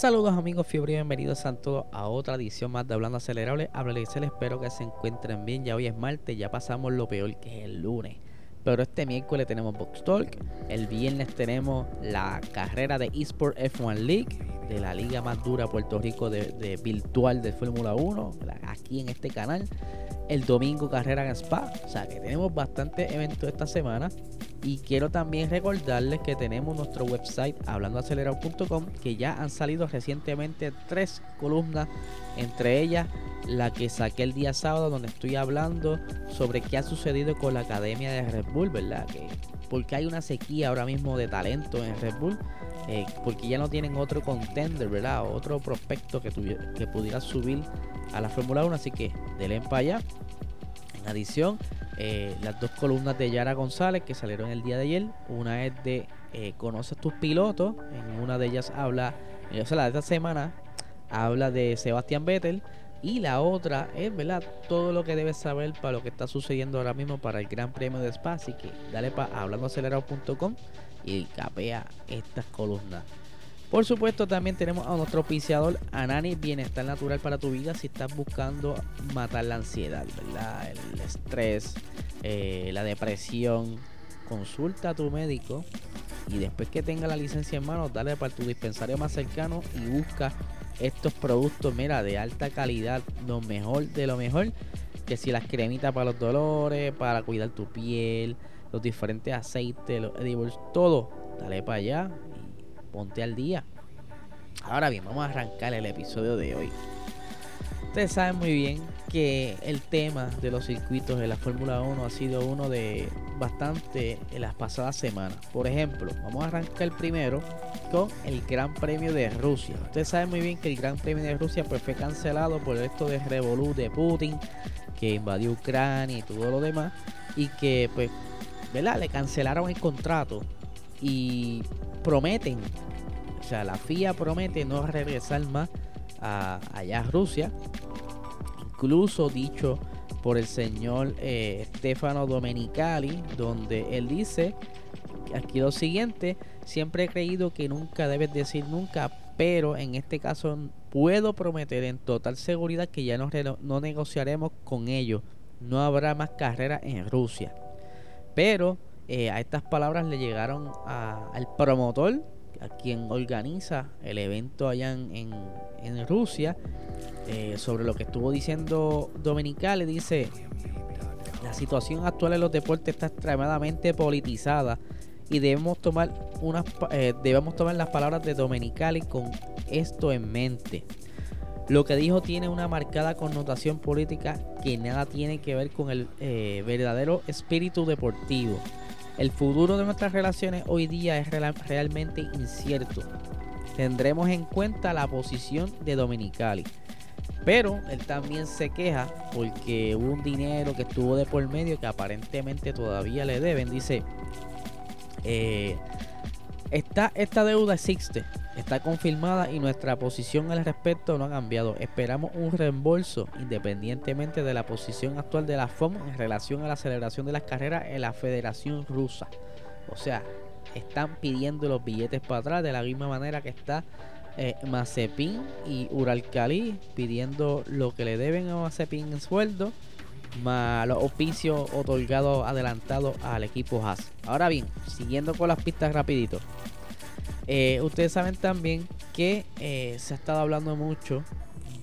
Saludos amigos fiebre bienvenidos a todos a otra edición más de Hablando Acelerable. les espero que se encuentren bien. Ya hoy es martes, ya pasamos lo peor que es el lunes. Pero este miércoles tenemos Box Talk. El viernes tenemos la carrera de eSport F1 League, de la liga más dura Puerto Rico de, virtual de Fórmula 1, aquí en este canal. El domingo carrera en Spa. O sea que tenemos bastantes eventos esta semana. Y quiero también recordarles que tenemos nuestro website hablandoacelerado.com que ya han salido recientemente tres columnas, entre ellas la que saqué el día sábado donde estoy hablando sobre qué ha sucedido con la academia de Red Bull, ¿verdad? Que porque hay una sequía ahora mismo de talento en Red Bull, eh, porque ya no tienen otro contender, ¿verdad? Otro prospecto que, que pudiera subir a la Fórmula 1, así que denle para allá. En adición, eh, las dos columnas de Yara González que salieron el día de ayer. Una es de eh, Conoces tus pilotos. En una de ellas habla, o sea, la de esta semana habla de Sebastián Vettel. Y la otra es, ¿verdad? Todo lo que debes saber para lo que está sucediendo ahora mismo para el Gran Premio de Spa. Así que dale para hablandoacelerado.com y capea estas columnas. Por supuesto, también tenemos a nuestro auspiciador Anani Bienestar Natural para tu vida si estás buscando matar la ansiedad, ¿verdad? el estrés, eh, la depresión. Consulta a tu médico y después que tenga la licencia en mano, dale para tu dispensario más cercano y busca estos productos, mira, de alta calidad, lo mejor de lo mejor. Que si las cremitas para los dolores, para cuidar tu piel, los diferentes aceites, los edibles, todo, dale para allá ponte al día. Ahora bien, vamos a arrancar el episodio de hoy. Ustedes saben muy bien que el tema de los circuitos de la Fórmula 1 ha sido uno de bastante en las pasadas semanas. Por ejemplo, vamos a arrancar primero con el Gran Premio de Rusia. Ustedes saben muy bien que el Gran Premio de Rusia pues, fue cancelado por esto de Revolut de Putin, que invadió Ucrania y todo lo demás, y que pues, ¿verdad? Le cancelaron el contrato y prometen, o sea, la FIA promete no regresar más a, allá a Rusia, incluso dicho por el señor eh, Stefano Domenicali, donde él dice aquí lo siguiente, siempre he creído que nunca debes decir nunca, pero en este caso puedo prometer en total seguridad que ya no, no negociaremos con ellos, no habrá más carreras en Rusia. Pero eh, a estas palabras le llegaron al promotor, a quien organiza el evento allá en, Rusia, eh, sobre lo que estuvo diciendo Dominicale. Dice, la situación actual en los deportes está extremadamente politizada y debemos tomar, unas, eh, debemos tomar las palabras de Dominicali con esto en mente. Lo que dijo tiene una marcada connotación política que nada tiene que ver con el verdadero espíritu deportivo. El futuro de nuestras relaciones hoy día es realmente incierto. Tendremos en cuenta la posición de Dominicali. Pero él también se queja porque hubo un dinero que estuvo de por medio que aparentemente todavía le deben. Dice, eh, esta, esta deuda existe, está confirmada y nuestra posición al respecto no ha cambiado. Esperamos un reembolso independientemente de la posición actual de la FOM en relación a la celebración de las carreras en la Federación Rusa. O sea, están pidiendo los billetes para atrás de la misma manera que está eh, Mazepin y Uralcali pidiendo lo que le deben a Mazepin en sueldo más los oficios otorgados adelantados al equipo Haas. Ahora bien, siguiendo con las pistas rapidito. Eh, ustedes saben también que eh, se ha estado hablando mucho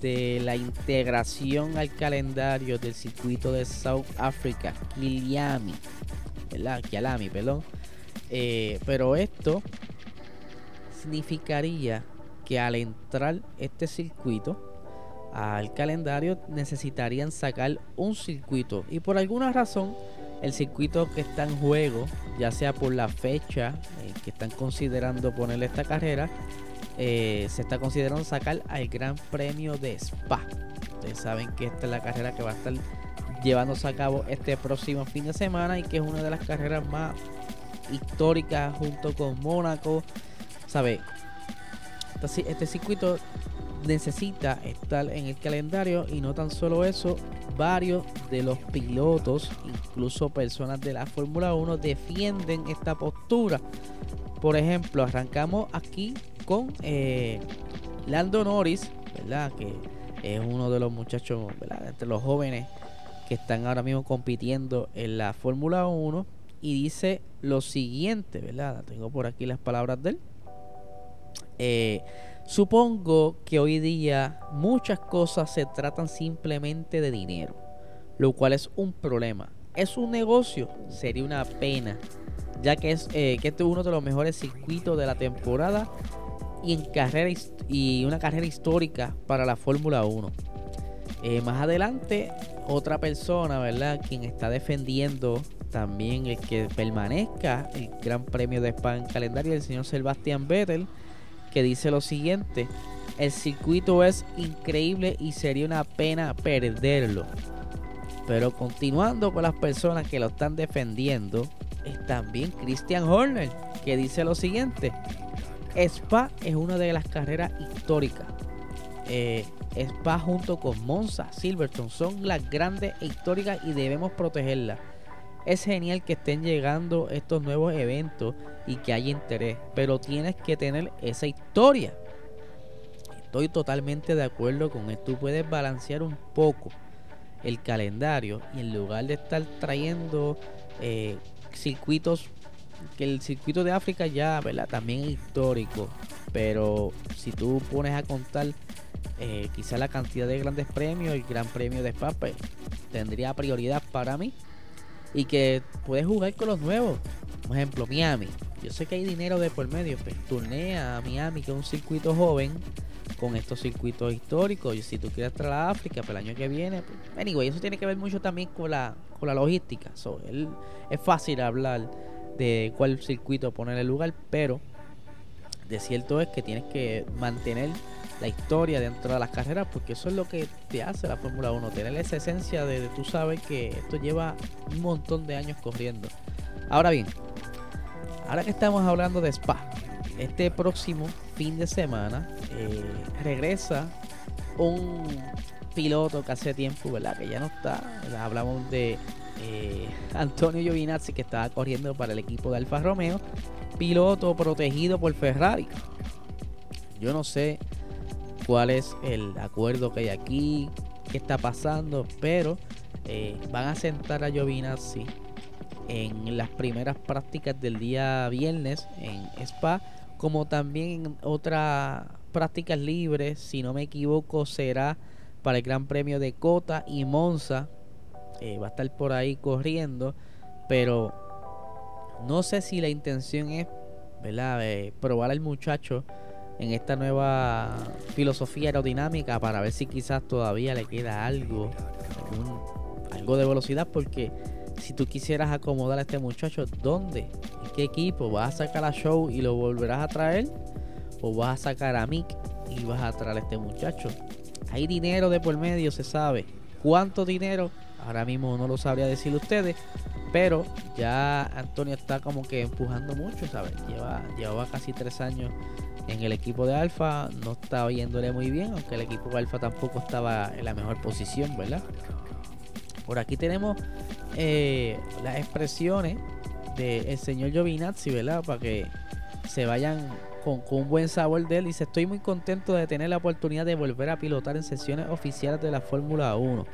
de la integración al calendario del circuito de South Africa, Kiliami, ¿verdad? Kialami, perdón. Eh, pero esto significaría que al entrar este circuito al calendario necesitarían sacar un circuito y por alguna razón el circuito que está en juego, ya sea por la fecha que están considerando ponerle esta carrera, eh, se está considerando sacar al Gran Premio de Spa. Ustedes saben que esta es la carrera que va a estar llevándose a cabo este próximo fin de semana y que es una de las carreras más históricas junto con Mónaco. ¿Sabe? Este circuito necesita estar en el calendario y no tan solo eso, varios de los pilotos, incluso personas de la Fórmula 1, defienden esta postura. Por ejemplo, arrancamos aquí con eh, Lando Norris, ¿verdad? Que es uno de los muchachos, ¿verdad? Entre los jóvenes que están ahora mismo compitiendo en la Fórmula 1 y dice lo siguiente, ¿verdad? Tengo por aquí las palabras de él. Eh, Supongo que hoy día muchas cosas se tratan simplemente de dinero, lo cual es un problema. Es un negocio, sería una pena, ya que es eh, que este es uno de los mejores circuitos de la temporada y en carrera y una carrera histórica para la Fórmula 1. Eh, más adelante, otra persona, ¿verdad? Quien está defendiendo también el que permanezca el Gran Premio de España en calendario, el señor Sebastián Vettel que dice lo siguiente, el circuito es increíble y sería una pena perderlo. Pero continuando con las personas que lo están defendiendo, es también Christian Horner, que dice lo siguiente, Spa es una de las carreras históricas. Eh, Spa junto con Monza, Silverstone son las grandes e históricas y debemos protegerlas es genial que estén llegando estos nuevos eventos y que haya interés, pero tienes que tener esa historia. Estoy totalmente de acuerdo con esto. Tú puedes balancear un poco el calendario y en lugar de estar trayendo eh, circuitos, que el circuito de África ya, ¿verdad? También es histórico, pero si tú pones a contar eh, quizá la cantidad de grandes premios, el Gran Premio de Spa, pues, tendría prioridad para mí y que puedes jugar con los nuevos. Por ejemplo, Miami. Yo sé que hay dinero de por medio, pero pues, turnea a Miami, que es un circuito joven, con estos circuitos históricos. Y si tú quieres traer a África para el año que viene, pues, anyway, eso tiene que ver mucho también con la, con la logística. So, es fácil hablar de cuál circuito poner el lugar, pero de cierto es que tienes que mantener la historia dentro de las carreras, porque eso es lo que te hace la Fórmula 1, tener esa esencia de, tú sabes que esto lleva un montón de años corriendo. Ahora bien, ahora que estamos hablando de Spa, este próximo fin de semana eh, regresa un piloto que hace tiempo, ¿verdad? Que ya no está. Hablamos de eh, Antonio Giovinazzi que estaba corriendo para el equipo de Alfa Romeo, piloto protegido por Ferrari. Yo no sé cuál es el acuerdo que hay aquí, qué está pasando, pero eh, van a sentar a Giovinazzi en las primeras prácticas del día viernes en Spa, como también en otras prácticas libres, si no me equivoco, será para el Gran Premio de Cota y Monza. Eh, va a estar por ahí corriendo, pero no sé si la intención es, ¿verdad?, probar al muchacho en esta nueva filosofía aerodinámica para ver si quizás todavía le queda algo, algo de velocidad, porque si tú quisieras acomodar a este muchacho, ¿dónde? ¿En qué equipo? ¿Vas a sacar a Show y lo volverás a traer? ¿O vas a sacar a Mick y vas a traer a este muchacho? Hay dinero de por medio, se sabe. ¿Cuánto dinero? Ahora mismo no lo sabría decir ustedes, pero ya Antonio está como que empujando mucho, ¿sabes? Lleva, llevaba casi tres años en el equipo de Alfa no estaba yéndole muy bien, aunque el equipo de Alfa tampoco estaba en la mejor posición, ¿verdad? Por aquí tenemos eh, las expresiones del señor Giovinazzi, ¿verdad? Para que se vayan con, con, un buen sabor de él. Dice, estoy muy contento de tener la oportunidad de volver a pilotar en sesiones oficiales de la Fórmula 1.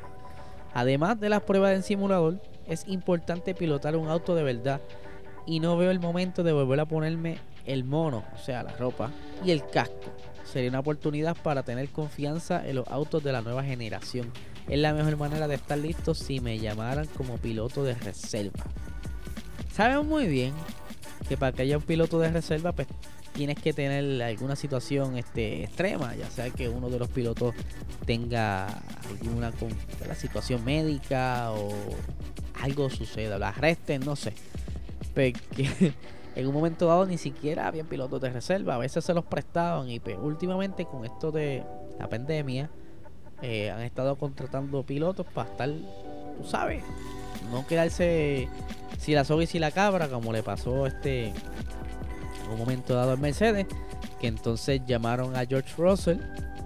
Además de las pruebas en simulador, es importante pilotar un auto de verdad y no veo el momento de volver a ponerme el mono, o sea, la ropa, y el casco. Sería una oportunidad para tener confianza en los autos de la nueva generación. Es la mejor manera de estar listo si me llamaran como piloto de reserva. Sabemos muy bien que para que haya un piloto de reserva, pues tienes que tener alguna situación este, extrema, ya sea que uno de los pilotos tenga alguna la situación médica o algo suceda, la arresten, no sé. Porque en un momento dado ni siquiera habían pilotos de reserva, a veces se los prestaban y pues, últimamente con esto de la pandemia eh, han estado contratando pilotos para estar, tú sabes, no quedarse si la soga y si la cabra como le pasó este en un momento dado en Mercedes, que entonces llamaron a George Russell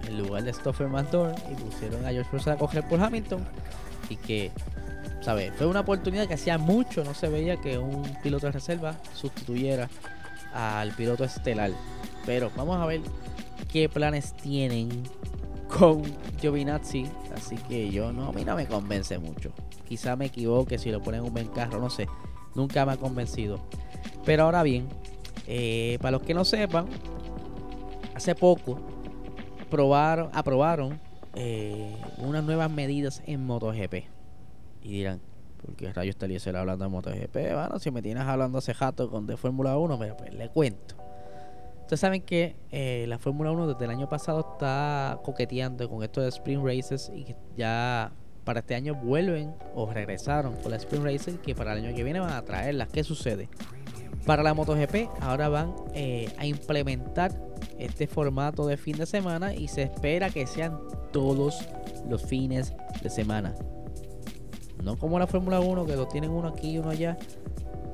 en lugar de Stoffer McDorn y pusieron a George Russell a coger por Hamilton y que ¿sabes? Fue una oportunidad que hacía mucho no se veía que un piloto de reserva sustituyera al piloto estelar. Pero vamos a ver qué planes tienen con Giovinazzi. Así que yo no, a mí no me convence mucho. Quizá me equivoque si lo ponen un buen carro, no sé. Nunca me ha convencido. Pero ahora bien, eh, para los que no sepan, hace poco probaron, aprobaron eh, unas nuevas medidas en MotoGP. Y dirán, ¿por qué rayos ser hablando de MotoGP? Bueno, si me tienes hablando hace jato con de Fórmula 1, pero pues le cuento. Ustedes saben que eh, la Fórmula 1 desde el año pasado está coqueteando con esto de Spring Races y que ya para este año vuelven o regresaron con la Spring Races que para el año que viene van a traerlas. ¿Qué sucede? Para la MotoGP ahora van eh, a implementar este formato de fin de semana y se espera que sean todos los fines de semana. No como la Fórmula 1 que lo tienen uno aquí y uno allá.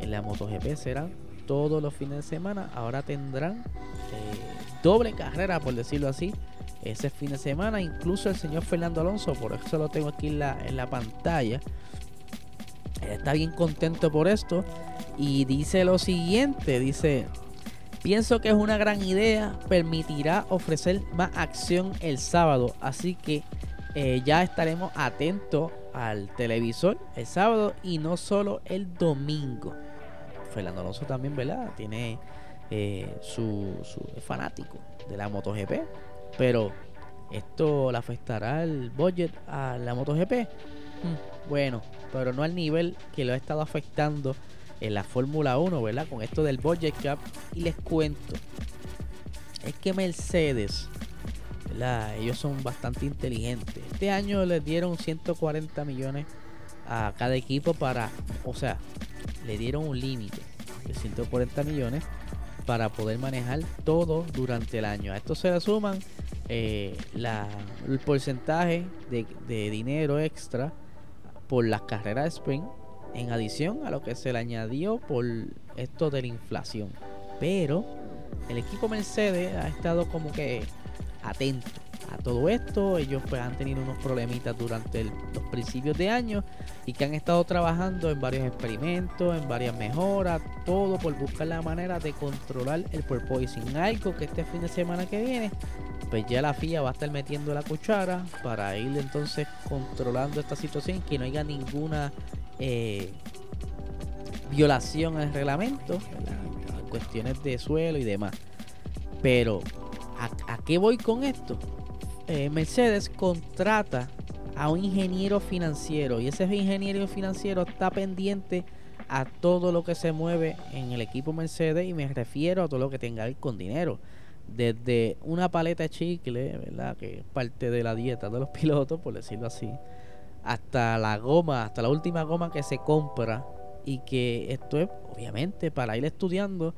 En la MotoGP serán todos los fines de semana. Ahora tendrán eh, doble carrera, por decirlo así, ese fin de semana. Incluso el señor Fernando Alonso, por eso lo tengo aquí en la, en la pantalla. Está bien contento por esto. Y dice lo siguiente, dice, pienso que es una gran idea, permitirá ofrecer más acción el sábado. Así que eh, ya estaremos atentos al televisor el sábado y no solo el domingo. Fernando Alonso también, ¿verdad? Tiene eh, su, fanático de la MotoGP, pero esto le afectará el budget a la MotoGP. Hmm, bueno, pero no al nivel que lo ha estado afectando en la Fórmula 1, ¿verdad? Con esto del budget cap. Y les cuento, es que Mercedes ellos son bastante inteligentes. Este año les dieron 140 millones a cada equipo para, o sea, le dieron un límite de 140 millones para poder manejar todo durante el año. A esto se le suman eh, el porcentaje de, de, dinero extra por las carreras de sprint, en adición a lo que se le añadió por esto de la inflación. Pero el equipo Mercedes ha estado como que atento a todo esto. Ellos pues han tenido unos problemitas durante los principios de año y que han estado trabajando en varios experimentos, en varias mejoras, todo por buscar la manera de controlar el porpoising. Algo que este fin de semana que viene, pues ya la FIA va a estar metiendo la cuchara para ir entonces controlando esta situación, que no haya ninguna eh, violación al reglamento, cuestiones de suelo y demás. Pero ¿A, qué voy con esto? Eh, Mercedes contrata a un ingeniero financiero y ese ingeniero financiero está pendiente a todo lo que se mueve en el equipo Mercedes y me refiero a todo lo que tenga que ver con dinero. Desde una paleta de chicle, ¿verdad? Que es parte de la dieta de los pilotos, por decirlo así, hasta la goma, hasta la última goma que se compra y que esto es obviamente para ir estudiando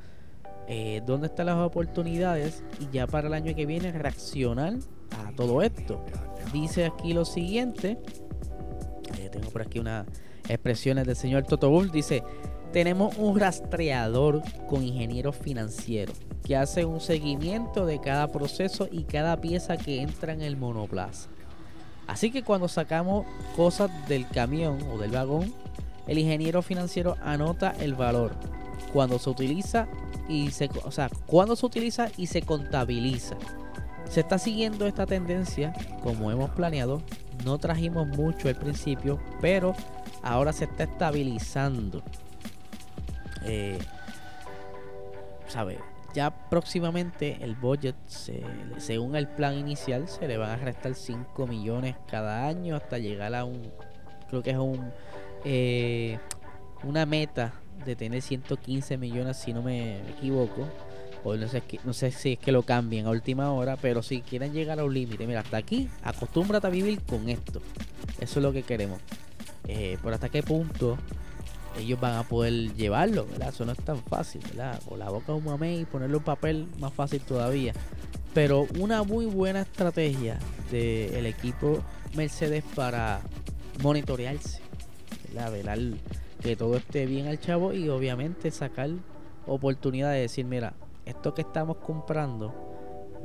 eh, dónde están las oportunidades y ya para el año que viene reaccionar a todo esto. Dice aquí lo siguiente, eh, tengo por aquí unas expresiones del señor Toto Bull, dice, tenemos un rastreador con ingeniero financiero que hace un seguimiento de cada proceso y cada pieza que entra en el monoplaza. Así que cuando sacamos cosas del camión o del vagón, el ingeniero financiero anota el valor. Cuando se utiliza y se, o sea, cuando se utiliza y se contabiliza. Se está siguiendo esta tendencia como hemos planeado. No trajimos mucho al principio, pero ahora se está estabilizando. Eh. Ya próximamente el budget, según el plan inicial, se le van a restar 5 millones cada año hasta llegar a un, creo que es un, eh, una meta de tener 115 millones, si no me equivoco. O no sé, no sé si es que lo cambien a última hora, pero si quieren llegar a un límite, mira, hasta aquí, acostúmbrate a vivir con esto. Eso es lo que queremos. Eh, por hasta qué punto ellos van a poder llevarlo, ¿verdad? Eso no es tan fácil, ¿verdad? Con la boca de un mamey y ponerle un papel más fácil todavía. Pero una muy buena estrategia del equipo Mercedes para monitorearse, ¿verdad? Velar que todo esté bien al chavo y obviamente sacar oportunidad de decir, mira, esto que estamos comprando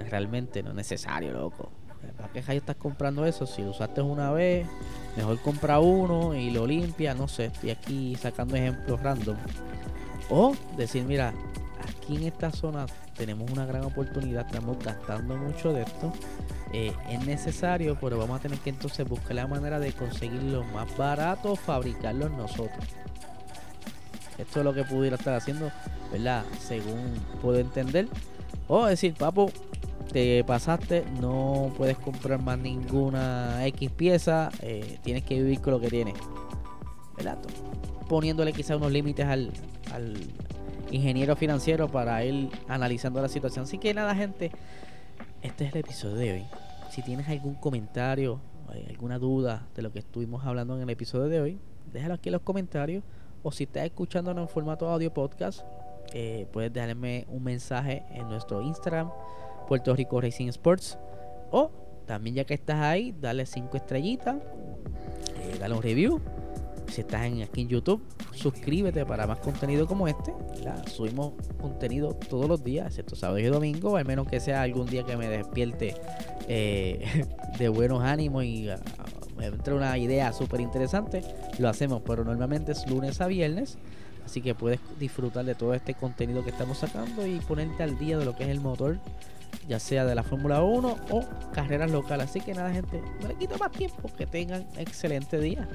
realmente no es necesario, loco. ¿Para qué estás comprando eso? Si lo usaste una vez, mejor compra uno y lo limpia. No sé, estoy aquí sacando ejemplos random. O decir, mira, en esta zona tenemos una gran oportunidad, estamos gastando mucho de esto. Eh, es necesario, pero vamos a tener que entonces buscar la manera de conseguirlo más barato, fabricarlo nosotros. Esto es lo que pudiera estar haciendo, ¿verdad? Según puedo entender. O decir, papo, te pasaste, no puedes comprar más ninguna X pieza, eh, tienes que vivir con lo que tienes. ¿Verdad? Poniéndole quizá unos límites al, al ingeniero financiero para ir analizando la situación. Así que nada, gente, este es el episodio de hoy. Si tienes algún comentario, alguna duda de lo que estuvimos hablando en el episodio de hoy, déjalo aquí en los comentarios. O si estás escuchando en formato audio podcast, eh, puedes dejarme un mensaje en nuestro Instagram, Puerto Rico Racing Sports. O también ya que estás ahí, dale 5 estrellitas, eh, dale un review. Si estás aquí en YouTube, suscríbete para más contenido como este. Subimos contenido todos los días, excepto sábado y domingo, al menos que sea algún día que me despierte eh, de buenos ánimos y uh, me entre una idea súper interesante, lo hacemos, pero normalmente es lunes a viernes. Así que puedes disfrutar de todo este contenido que estamos sacando y ponerte al día de lo que es el motor, ya sea de la Fórmula 1 o carreras locales. Así que nada, gente, no le quito más tiempo. Que tengan excelente día.